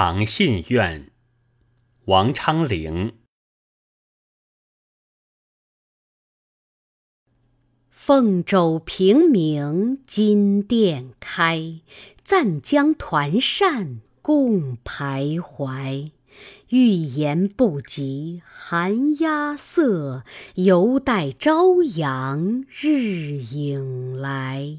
长信愿，王昌龄。凤肘平明金殿开，暂将团扇共徘徊。欲言不及寒鸦色，犹待朝阳日影来。